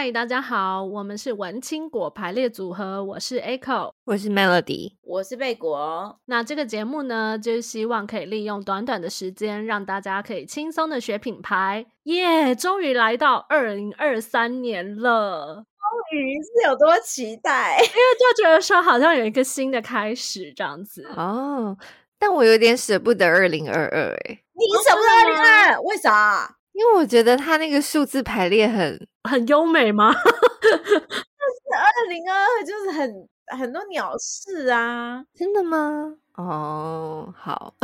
嗨，大家好，我们是文青果排列组合，我是 Echo，我是 Melody，我是贝果。那这个节目呢，就是希望可以利用短短的时间，让大家可以轻松的学品牌。耶，终于来到二零二三年了，终于是有多期待？因为就觉得说好像有一个新的开始这样子哦。但我有点舍不得二零二二，哎，你舍不得二零二二？为啥？因为我觉得它那个数字排列很很优美吗？就是二零二二，就是很很多鸟事啊，真的吗？哦，好，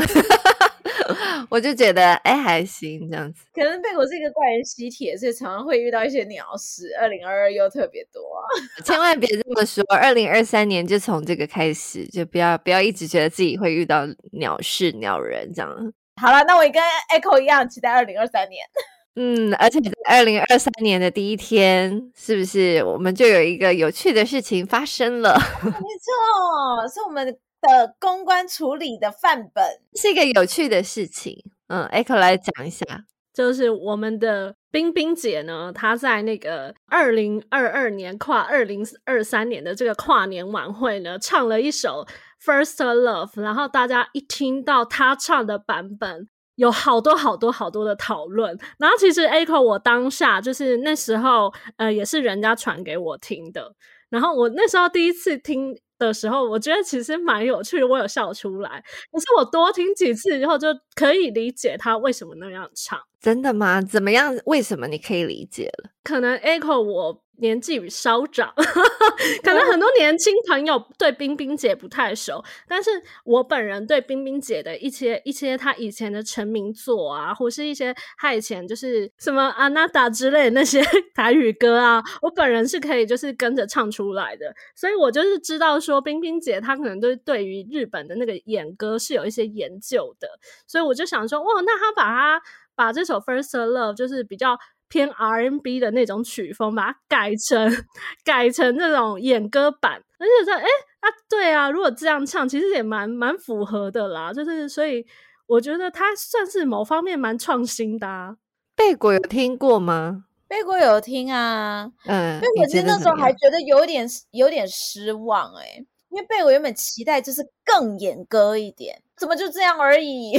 我就觉得哎还行这样子。可能贝果是一个怪人吸铁，所以常常会遇到一些鸟事。二零二二又特别多，千万别这么说。二零二三年就从这个开始，就不要不要一直觉得自己会遇到鸟事鸟人这样。好了，那我也跟 Echo 一样期待二零二三年。嗯，而且在二零二三年的第一天，是不是我们就有一个有趣的事情发生了？没错，是我们的公关处理的范本，是一个有趣的事情。嗯，Echo 来讲一下，就是我们的冰冰姐呢，她在那个二零二二年跨二零二三年的这个跨年晚会呢，唱了一首。First Love，然后大家一听到她唱的版本，有好多好多好多的讨论。然后其实 Echo 我当下就是那时候，呃，也是人家传给我听的。然后我那时候第一次听的时候，我觉得其实蛮有趣，我有笑出来。可是我多听几次以后，就可以理解他为什么那样唱。真的吗？怎么样？为什么你可以理解了？可能 Echo 我。年纪稍长，可能很多年轻朋友对冰冰姐不太熟，但是我本人对冰冰姐的一些一些她以前的成名作啊，或是一些她以前就是什么阿娜达之类的那些 台语歌啊，我本人是可以就是跟着唱出来的，所以我就是知道说冰冰姐她可能对对于日本的那个演歌是有一些研究的，所以我就想说，哇，那她把她把这首 First Love 就是比较。偏 R&B 的那种曲风，把它改成改成那种演歌版，而且说，哎啊，对啊，如果这样唱，其实也蛮蛮符合的啦。就是所以，我觉得他算是某方面蛮创新的啊。贝果有听过吗？贝果有听啊，嗯，贝果其实那时候还觉得有点有点失望哎、欸，因为贝果原本期待就是更演歌一点，怎么就这样而已？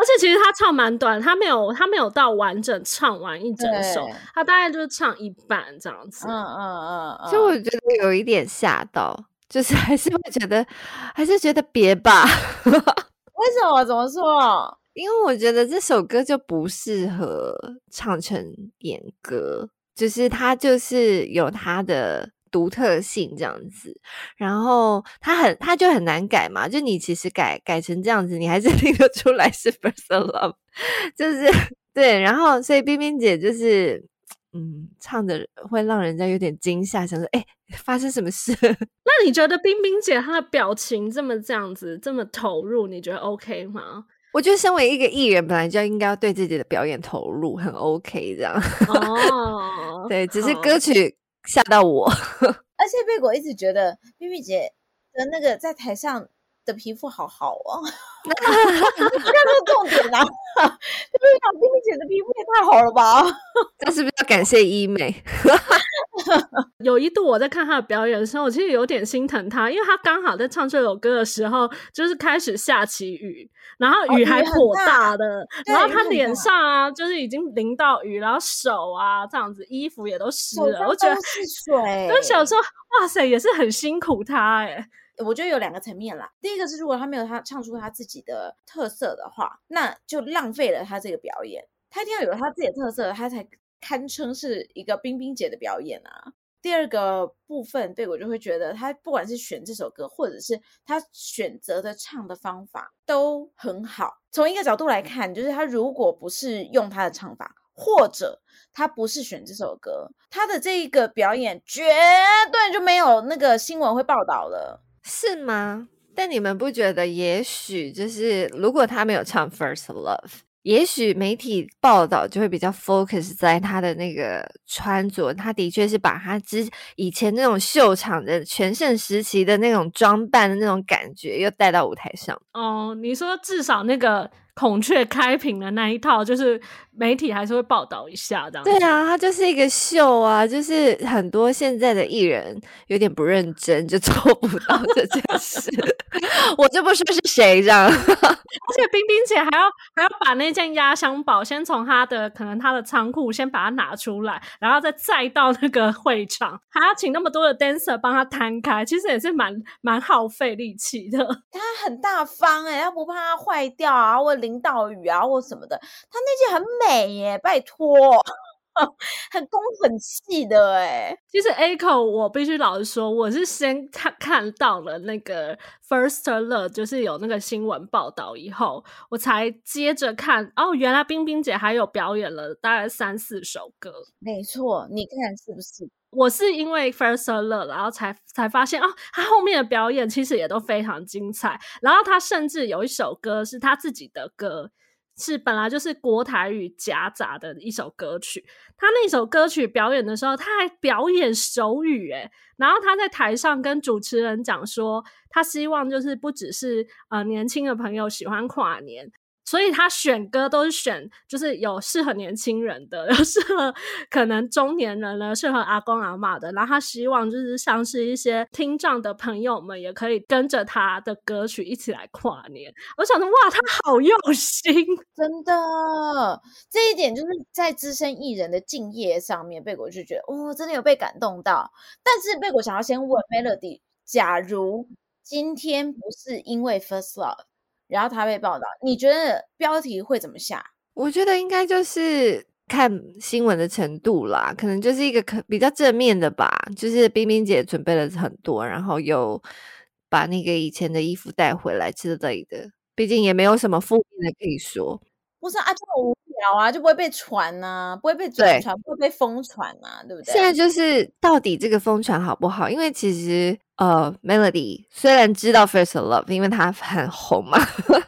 而且其实他唱蛮短，他没有他没有到完整唱完一整首，他大概就是唱一半这样子。嗯嗯嗯，所以我觉得有一点吓到，就是还是会觉得 还是觉得别吧。为什么？怎么说？因为我觉得这首歌就不适合唱成演歌，就是他就是有他的。独特性这样子，然后它很，它就很难改嘛。就你其实改改成这样子，你还是 听得出来是 First Love，就是对。然后所以冰冰姐就是，嗯，唱的会让人家有点惊吓，想说，哎，发生什么事？那你觉得冰冰姐她的表情这么这样子，这么投入，你觉得 OK 吗？我觉得身为一个艺人，本来就应该要对自己的表演投入，很 OK 这样。哦，对，只是歌曲。吓到我，而且贝果一直觉得冰冰姐的那个在台上的皮肤好好哦，这个重点啊！就是想冰冰姐的皮肤也太好了吧？这是不是要感谢医美？有一度我在看她的表演的时候，我其实有点心疼她，因为她刚好在唱这首歌的时候，就是开始下起雨，然后雨还颇大的，哦、大然后她脸上啊，就是已经淋到雨，然后手啊这样子，衣服也都湿了，我觉得是水。就想说，哇塞，也是很辛苦她哎、欸。我觉得有两个层面啦，第一个是如果他没有他唱出他自己的特色的话，那就浪费了他这个表演。他一定要有他自己的特色，他才堪称是一个冰冰姐的表演啊。第二个部分，对，我就会觉得他不管是选这首歌，或者是他选择的唱的方法都很好。从一个角度来看，就是他如果不是用他的唱法，或者他不是选这首歌，他的这一个表演绝对就没有那个新闻会报道了。是吗？但你们不觉得，也许就是如果他没有唱《First Love》，也许媒体报道就会比较 focus 在他的那个穿着。他的确是把他之以前那种秀场的全盛时期的那种装扮的那种感觉，又带到舞台上。哦，你说至少那个孔雀开屏的那一套，就是媒体还是会报道一下这样。对啊，它就是一个秀啊，就是很多现在的艺人有点不认真，就做不到这件事。我就不说是谁这样，而且冰冰姐还要还要把那件压箱宝先从她的可能她的仓库先把它拿出来，然后再再到那个会场，还要请那么多的 dancer 帮她摊开，其实也是蛮蛮耗费力气的。她很大方哎、欸，她不怕它坏掉啊，或淋到雨啊，或什么的。她那件很美耶，拜托。很攻很气的哎、欸，其实 Echo 我必须老实说，我是先看看到了那个 First Love，就是有那个新闻报道以后，我才接着看哦，原来冰冰姐还有表演了大概三四首歌。没错，你看是不是？我是因为 First Love，然后才才发现哦，她后面的表演其实也都非常精彩，然后她甚至有一首歌是她自己的歌。是本来就是国台语夹杂的一首歌曲，他那首歌曲表演的时候，他还表演手语，诶，然后他在台上跟主持人讲说，他希望就是不只是呃年轻的朋友喜欢跨年。所以他选歌都是选，就是有适合年轻人的，有适合可能中年人呢，适合阿公阿嬷的。然后他希望就是像是一些听障的朋友们也可以跟着他的歌曲一起来跨年。我想说，哇，他好用心，真的，这一点就是在资深艺人的敬业上面，贝果就觉得，哦，真的有被感动到。但是贝果想要先问 Melody，假如今天不是因为 First Love。然后他被报道，你觉得标题会怎么下？我觉得应该就是看新闻的程度啦，可能就是一个可比较正面的吧。就是冰冰姐准备了很多，然后又把那个以前的衣服带回来之类的。毕竟也没有什么负面的可以说。不是啊，这么无聊啊，就不会被传呐、啊，不会被转传，不会被疯传啊，对不对？现在就是到底这个疯传好不好？因为其实。呃、uh，Melody 虽然知道 First Love，因为它很红嘛，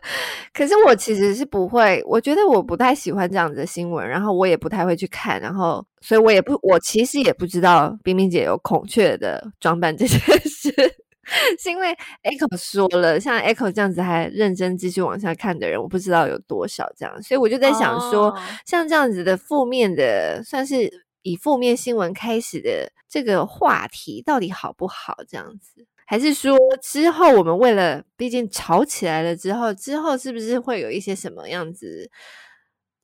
可是我其实是不会，我觉得我不太喜欢这样子的新闻，然后我也不太会去看，然后所以我也不，我其实也不知道冰冰姐有孔雀的装扮这件事，是因为 Echo 说了，像 Echo 这样子还认真继续往下看的人，我不知道有多少这样，所以我就在想说，oh. 像这样子的负面的，算是。以负面新闻开始的这个话题到底好不好？这样子，还是说之后我们为了，毕竟吵起来了之后，之后是不是会有一些什么样子？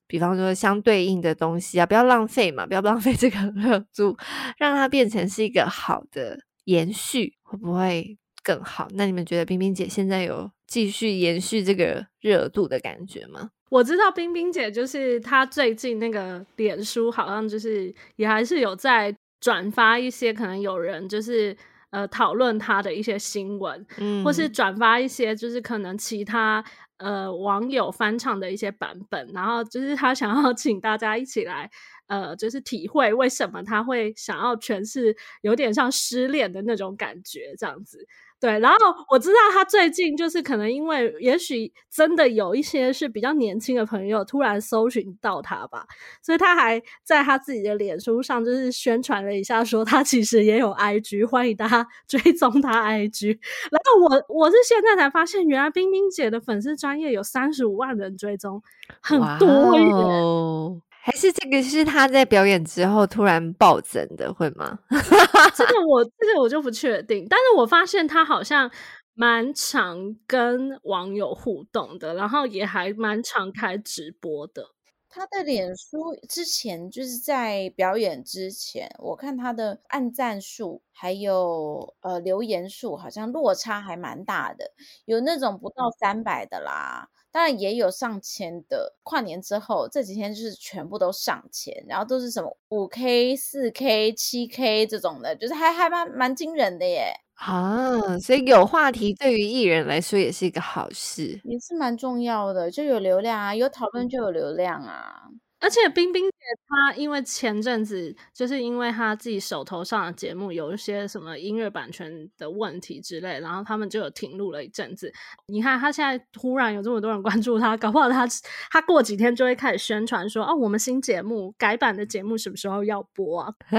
比方说相对应的东西啊，不要浪费嘛，不要 浪费这个热度，让它变成是一个好的延续，会不会更好？那你们觉得冰冰姐现在有继续延续这个热度的感觉吗？我知道冰冰姐就是她最近那个脸书好像就是也还是有在转发一些可能有人就是呃讨论她的一些新闻，嗯，或是转发一些就是可能其他呃网友翻唱的一些版本，然后就是她想要 请大家一起来呃就是体会为什么她会想要诠释有点像失恋的那种感觉这样子。对，然后我知道他最近就是可能因为，也许真的有一些是比较年轻的朋友突然搜寻到他吧，所以他还在他自己的脸书上就是宣传了一下，说他其实也有 IG，欢迎大家 追踪他 IG。然后我我是现在才发现，原来冰冰姐的粉丝专业有三十五万人追踪，很多耶。还是这个是他在表演之后突然暴增的，会吗？这个我这个我就不确定，但是我发现他好像蛮常跟网友互动的，然后也还蛮常开直播的。他的脸书之前就是在表演之前，我看他的按赞数还有呃留言数好像落差还蛮大的，有那种不到三百的啦。当然也有上千的，跨年之后这几天就是全部都上千，然后都是什么五 K、四 K、七 K 这种的，就是还还蛮蛮惊人的耶。啊，所以有话题对于艺人来说也是一个好事，也是蛮重要的，就有流量啊，有讨论就有流量啊。而且冰冰姐她因为前阵子就是因为她自己手头上的节目有一些什么音乐版权的问题之类，然后他们就有停录了一阵子。你看她现在突然有这么多人关注她，搞不好她她过几天就会开始宣传说，哦，我们新节目改版的节目什么时候要播啊？对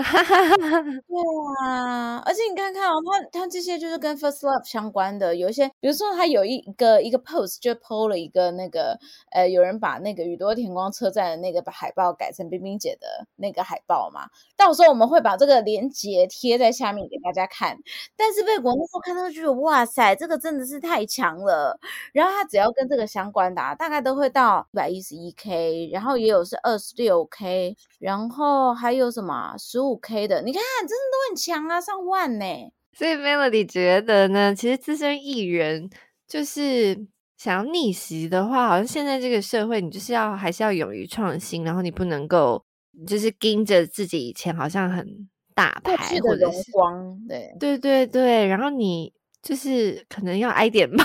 啊，而且你看看哦，她她这些就是跟 First Love 相关的，有一些，比如说她有一个一个 post 就 po 了一个那个呃，有人把那个宇多田光车站的那个海报改成冰冰姐的那个海报嘛，到时候我们会把这个链接贴在下面给大家看。但是贝果那时候看到就觉得哇塞，这个真的是太强了。然后他只要跟这个相关的，大概都会到一百一十一 K，然后也有是二十六 K，然后还有什么十五 K 的，你看真的都很强啊，上万呢。所以 Melody 觉得呢，其实资深艺人就是。想要逆袭的话，好像现在这个社会，你就是要还是要勇于创新，然后你不能够就是盯着自己以前好像很大牌或者是光，对对对对，然后你就是可能要挨点骂，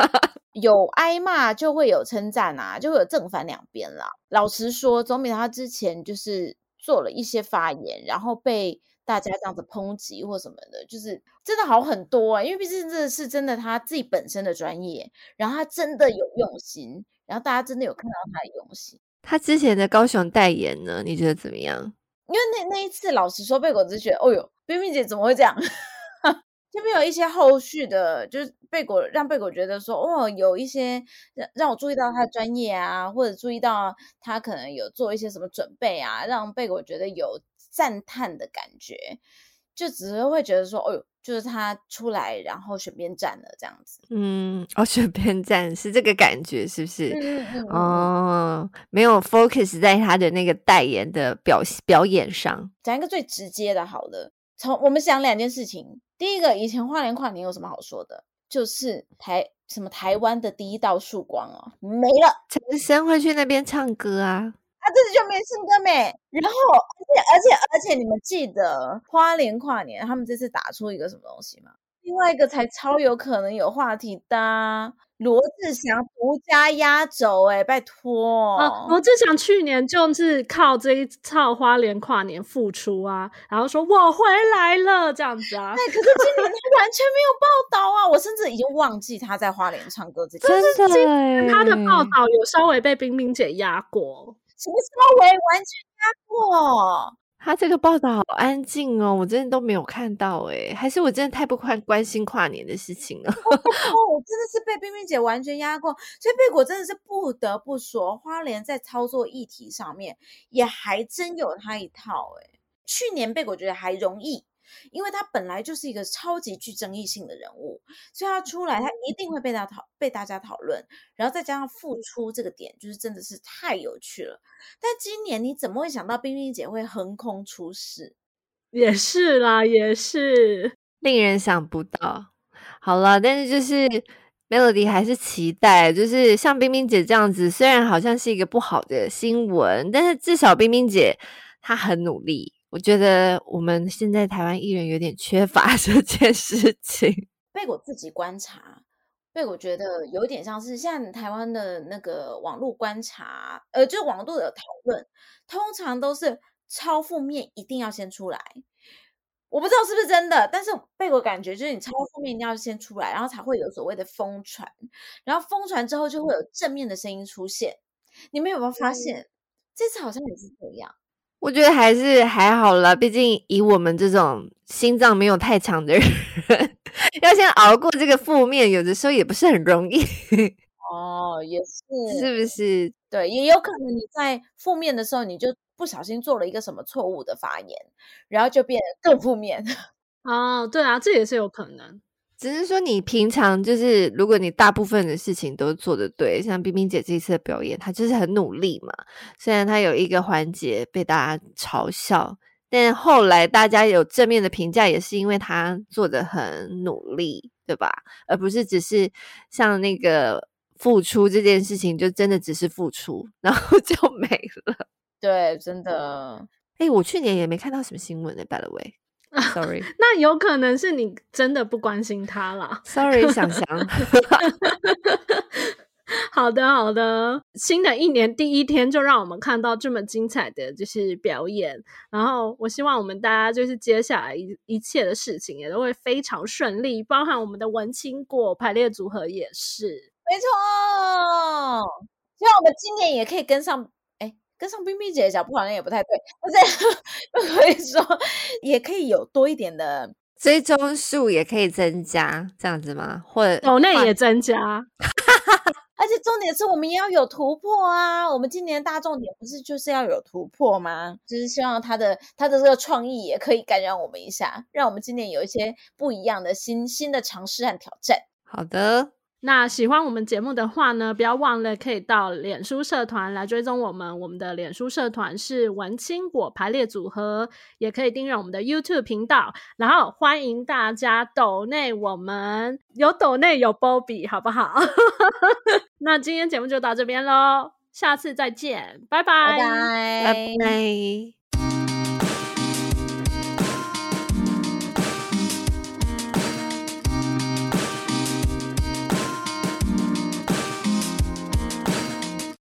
有挨骂就会有称赞啊，就会有正反两边啦。老实说，总比他之前就是做了一些发言，然后被。大家这样子抨击或什么的，就是真的好很多啊！因为毕竟这是真的他自己本身的专业，然后他真的有用心，然后大家真的有看到他的用心。他之前的高雄代言呢，你觉得怎么样？因为那那一次，老实说，被果子觉得，哦呦，冰冰姐怎么会这样？就没有一些后续的，就是贝果让贝果觉得说，哦，有一些让让我注意到他的专业啊，或者注意到他可能有做一些什么准备啊，让贝果觉得有。赞叹的感觉，就只是会觉得说，哦呦，就是他出来，然后选边站了这样子。嗯，哦，选边站是这个感觉，是不是？嗯嗯。哦，没有 focus 在他的那个代言的表表演上。讲一个最直接的，好了，从我们想两件事情。第一个，以前花莲跨年有什么好说的？就是台什么台湾的第一道曙光哦，没了。陈升会去那边唱歌啊。他这次就没唱歌没，然后而且而且而且你们记得花莲跨年他们这次打出一个什么东西吗？另外一个才超有可能有话题的罗志祥独家压轴哎，拜托！啊，罗志祥去年就是靠这一套花莲跨年复出啊，然后说我回来了这样子啊。对，可是今年 他完全没有报道啊，我甚至已经忘记他在花莲唱歌这件事。真的，今年他的报道有稍微被冰冰姐压过。什么稍微完全压过？他这个报道好安静哦，我真的都没有看到诶，还是我真的太不关关心跨年的事情了？哦，我真的是被冰冰姐完全压过，所以贝果真的是不得不说，花莲在操作议题上面也还真有他一套诶。去年贝果觉得还容易。因为他本来就是一个超级具争议性的人物，所以他出来，他一定会被他讨被大家讨论，然后再加上付出这个点，就是真的是太有趣了。但今年你怎么会想到冰冰姐会横空出世？也是啦，也是令人想不到。好了，但是就是 Melody 还是期待，就是像冰冰姐这样子，虽然好像是一个不好的新闻，但是至少冰冰姐她很努力。我觉得我们现在台湾艺人有点缺乏 这件事情。被我自己观察，被我觉得有点像是现在台湾的那个网络观察，呃，就网络的讨论，通常都是超负面一定要先出来。我不知道是不是真的，但是被我感觉就是你超负面一定要先出来，然后才会有所谓的疯传，然后疯传之后就会有正面的声音出现。你们有没有发现，嗯、这次好像也是这样？我觉得还是还好啦，毕竟以我们这种心脏没有太强的人，要先熬过这个负面，有的时候也不是很容易。哦，也是，是不是？对，也有可能你在负面的时候，你就不小心做了一个什么错误的发言，然后就变得更负面。哦，对啊，这也是有可能。只是说，你平常就是，如果你大部分的事情都做得对，像冰冰姐这一次的表演，她就是很努力嘛。虽然她有一个环节被大家嘲笑，但后来大家有正面的评价，也是因为她做得很努力，对吧？而不是只是像那个付出这件事情，就真的只是付出，然后 就没了。对，真的。哎，我去年也没看到什么新闻呢，by the way。Sorry，那有可能是你真的不关心他啦。Sorry，想想。好的，好的。新的一年第一天就让我们看到这么精彩的就是表演，然后我希望我们大家就是接下来一一切的事情也都会非常顺利，包含我们的文青果排列组合也是。没错，希望我们今年也可以跟上，哎，跟上冰冰姐的脚步好像也不太对，但是 不可以说也可以有多一点的。追踪数也可以增加，这样子吗？或者抖内也增加，而且重点是我们也要有突破啊！我们今年大重点不是就是要有突破吗？就是希望他的他的这个创意也可以感染我们一下，让我们今年有一些不一样的新新的尝试和挑战。好的。那喜欢我们节目的话呢，不要忘了可以到脸书社团来追踪我们。我们的脸书社团是文青果排列组合，也可以订阅我们的 YouTube 频道。然后欢迎大家抖内我们，有抖内有波比，好不好？那今天节目就到这边喽，下次再见，拜拜，拜拜。拜拜。